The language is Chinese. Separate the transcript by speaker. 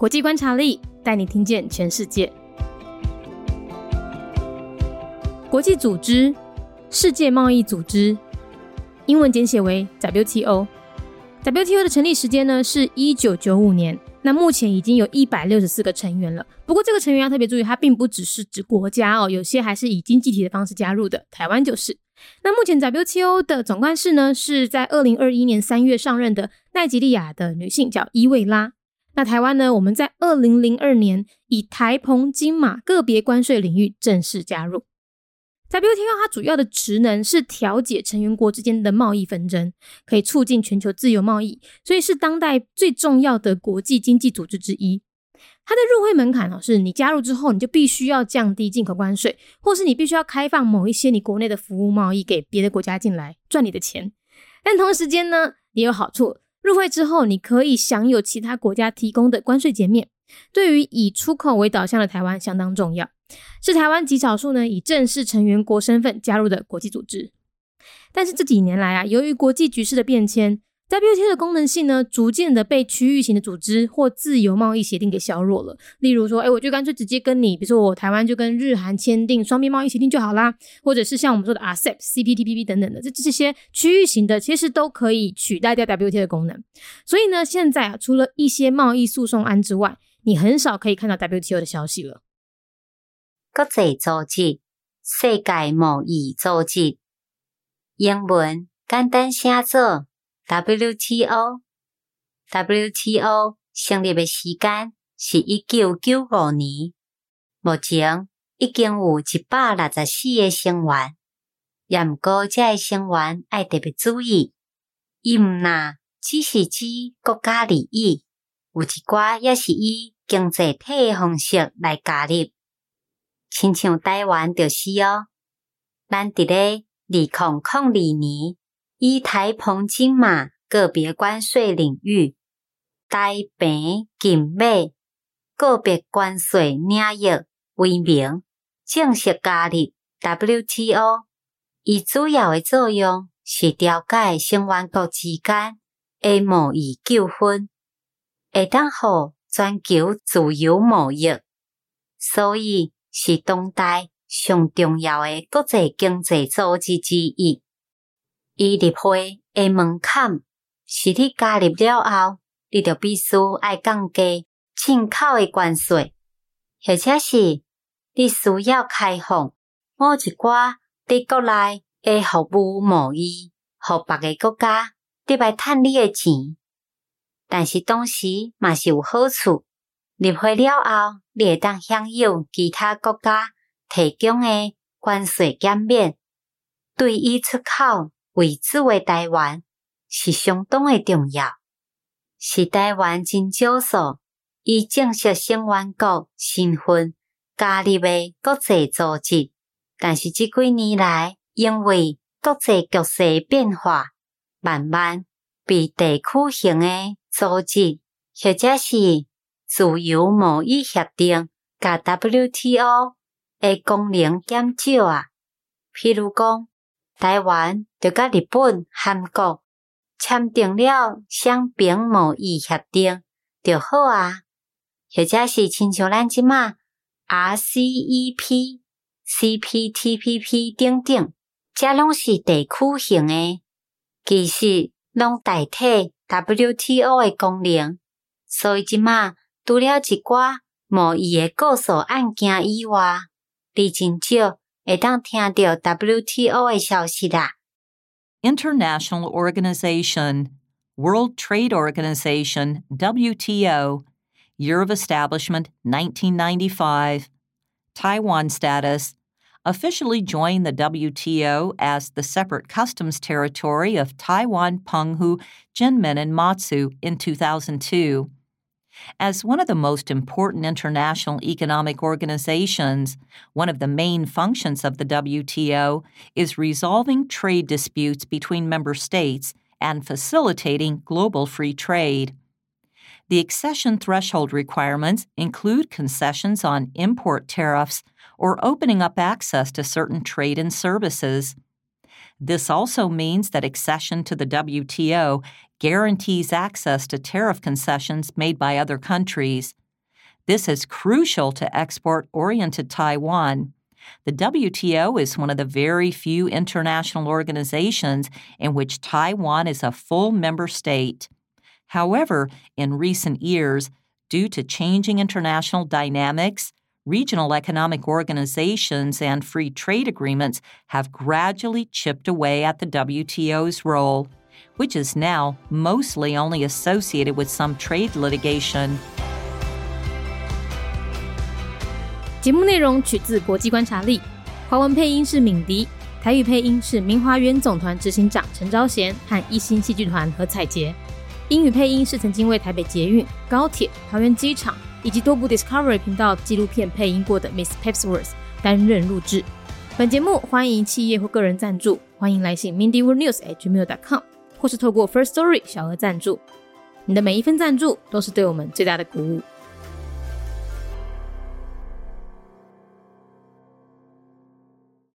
Speaker 1: 国际观察力带你听见全世界。国际组织，世界贸易组织，英文简写为 WTO。WTO 的成立时间呢是一九九五年，那目前已经有一百六十四个成员了。不过这个成员要特别注意，它并不只是指国家哦，有些还是以经济体的方式加入的，台湾就是。那目前 WTO 的总干事呢是在二零二一年三月上任的奈及利亚的女性，叫伊维拉。那台湾呢，我们在二零零二年以台澎金马个别关税领域正式加入。WTO 它主要的职能是调解成员国之间的贸易纷争，可以促进全球自由贸易，所以是当代最重要的国际经济组织之一。它的入会门槛哦，是你加入之后，你就必须要降低进口关税，或是你必须要开放某一些你国内的服务贸易给别的国家进来赚你的钱。但同时间呢，也有好处，入会之后你可以享有其他国家提供的关税减免，对于以出口为导向的台湾相当重要。是台湾极少数呢以正式成员国身份加入的国际组织，但是这几年来啊，由于国际局势的变迁，WTO 的功能性呢，逐渐的被区域型的组织或自由贸易协定给削弱了。例如说，哎，我就干脆直接跟你，比如说我台湾就跟日韩签订双边贸易协定就好啦，或者是像我们说的 ASEP、CPTPP 等等的，这这些区域型的，其实都可以取代掉 WTO 的功能。所以呢，现在啊，除了一些贸易诉讼案之外，你很少可以看到 WTO 的消息了。
Speaker 2: 国际组织、世界贸易组织，英文简单写作 WTO。WTO 成立的时间是一九九五年，目前已经有一百六十四个成员。也毋过，这成员爱特别注意，伊毋那只是指国家利益，有一寡也是以经济体的方式来加入。亲像台湾就是哦，咱伫咧二零零二年以台澎金马个别关税领域，台澎金马个别关税领域为名，正式加入 WTO。伊主要诶作用是调解成员国之间诶贸易纠纷，会当互全球自由贸易，所以。是当代上重要诶国际经济组织之一。伊入会诶门槛是你加入了后，你就必须爱降低进口诶关税，或者是你需要开放某一寡伫国内诶服务贸易，互别个国家得来趁你诶钱。但是同时嘛是有好处。入会了后，你会当享有其他国家提供的关税减免，对于出口为主的台湾是相当的重要。是台湾真少数以正式成员国身份加入的国际组织，但是这几年来，因。为国际局势变化，慢慢被地区型的组织或者是。自由贸易协定甲 WTO 诶功能减少啊，譬如讲，台湾就甲日本、韩国签订了双边贸易协定就好啊，或者是亲像咱即马 RCEP、CPTPP 等等，遮拢是地区型诶，其实拢代替 WTO 诶功能，所以即马。除了一寡贸易的告诉案件以外，你真少会当听到 WTO 的消息啦。
Speaker 3: International Organization, World Trade Organization, WTO, Year of Establishment 1995, Taiwan status, officially joined the WTO as the separate customs territory of Taiwan, Penghu, Jinmen, and Matsu in 2002. As one of the most important international economic organizations, one of the main functions of the WTO is resolving trade disputes between member states and facilitating global free trade. The accession threshold requirements include concessions on import tariffs or opening up access to certain trade and services. This also means that accession to the WTO guarantees access to tariff concessions made by other countries, This is crucial to export oriented Taiwan. The WTO is one of the very few international organizations in which Taiwan is a full member state. However, in recent years, due to changing international dynamics, regional economic organizations and free trade agreements have gradually chipped away at the WTO's role, which is now mostly only associated with some trade litigation.
Speaker 1: 节目内容取自国际观察力，华文配音是敏迪，台语配音是明华园总团执行长陈昭贤和一星戏剧团何彩杰，英语配音是曾经为台北捷运、高铁、桃园机场以及多部 Discovery 频道纪录片配音过的 Miss Pepsworth 担任录制。本节目欢迎企业或个人赞助，欢迎来信 mindyworldnews@gmail.com， 或是透过 First Story 小额赞助。你的每一份赞助都是对我们最大的鼓舞。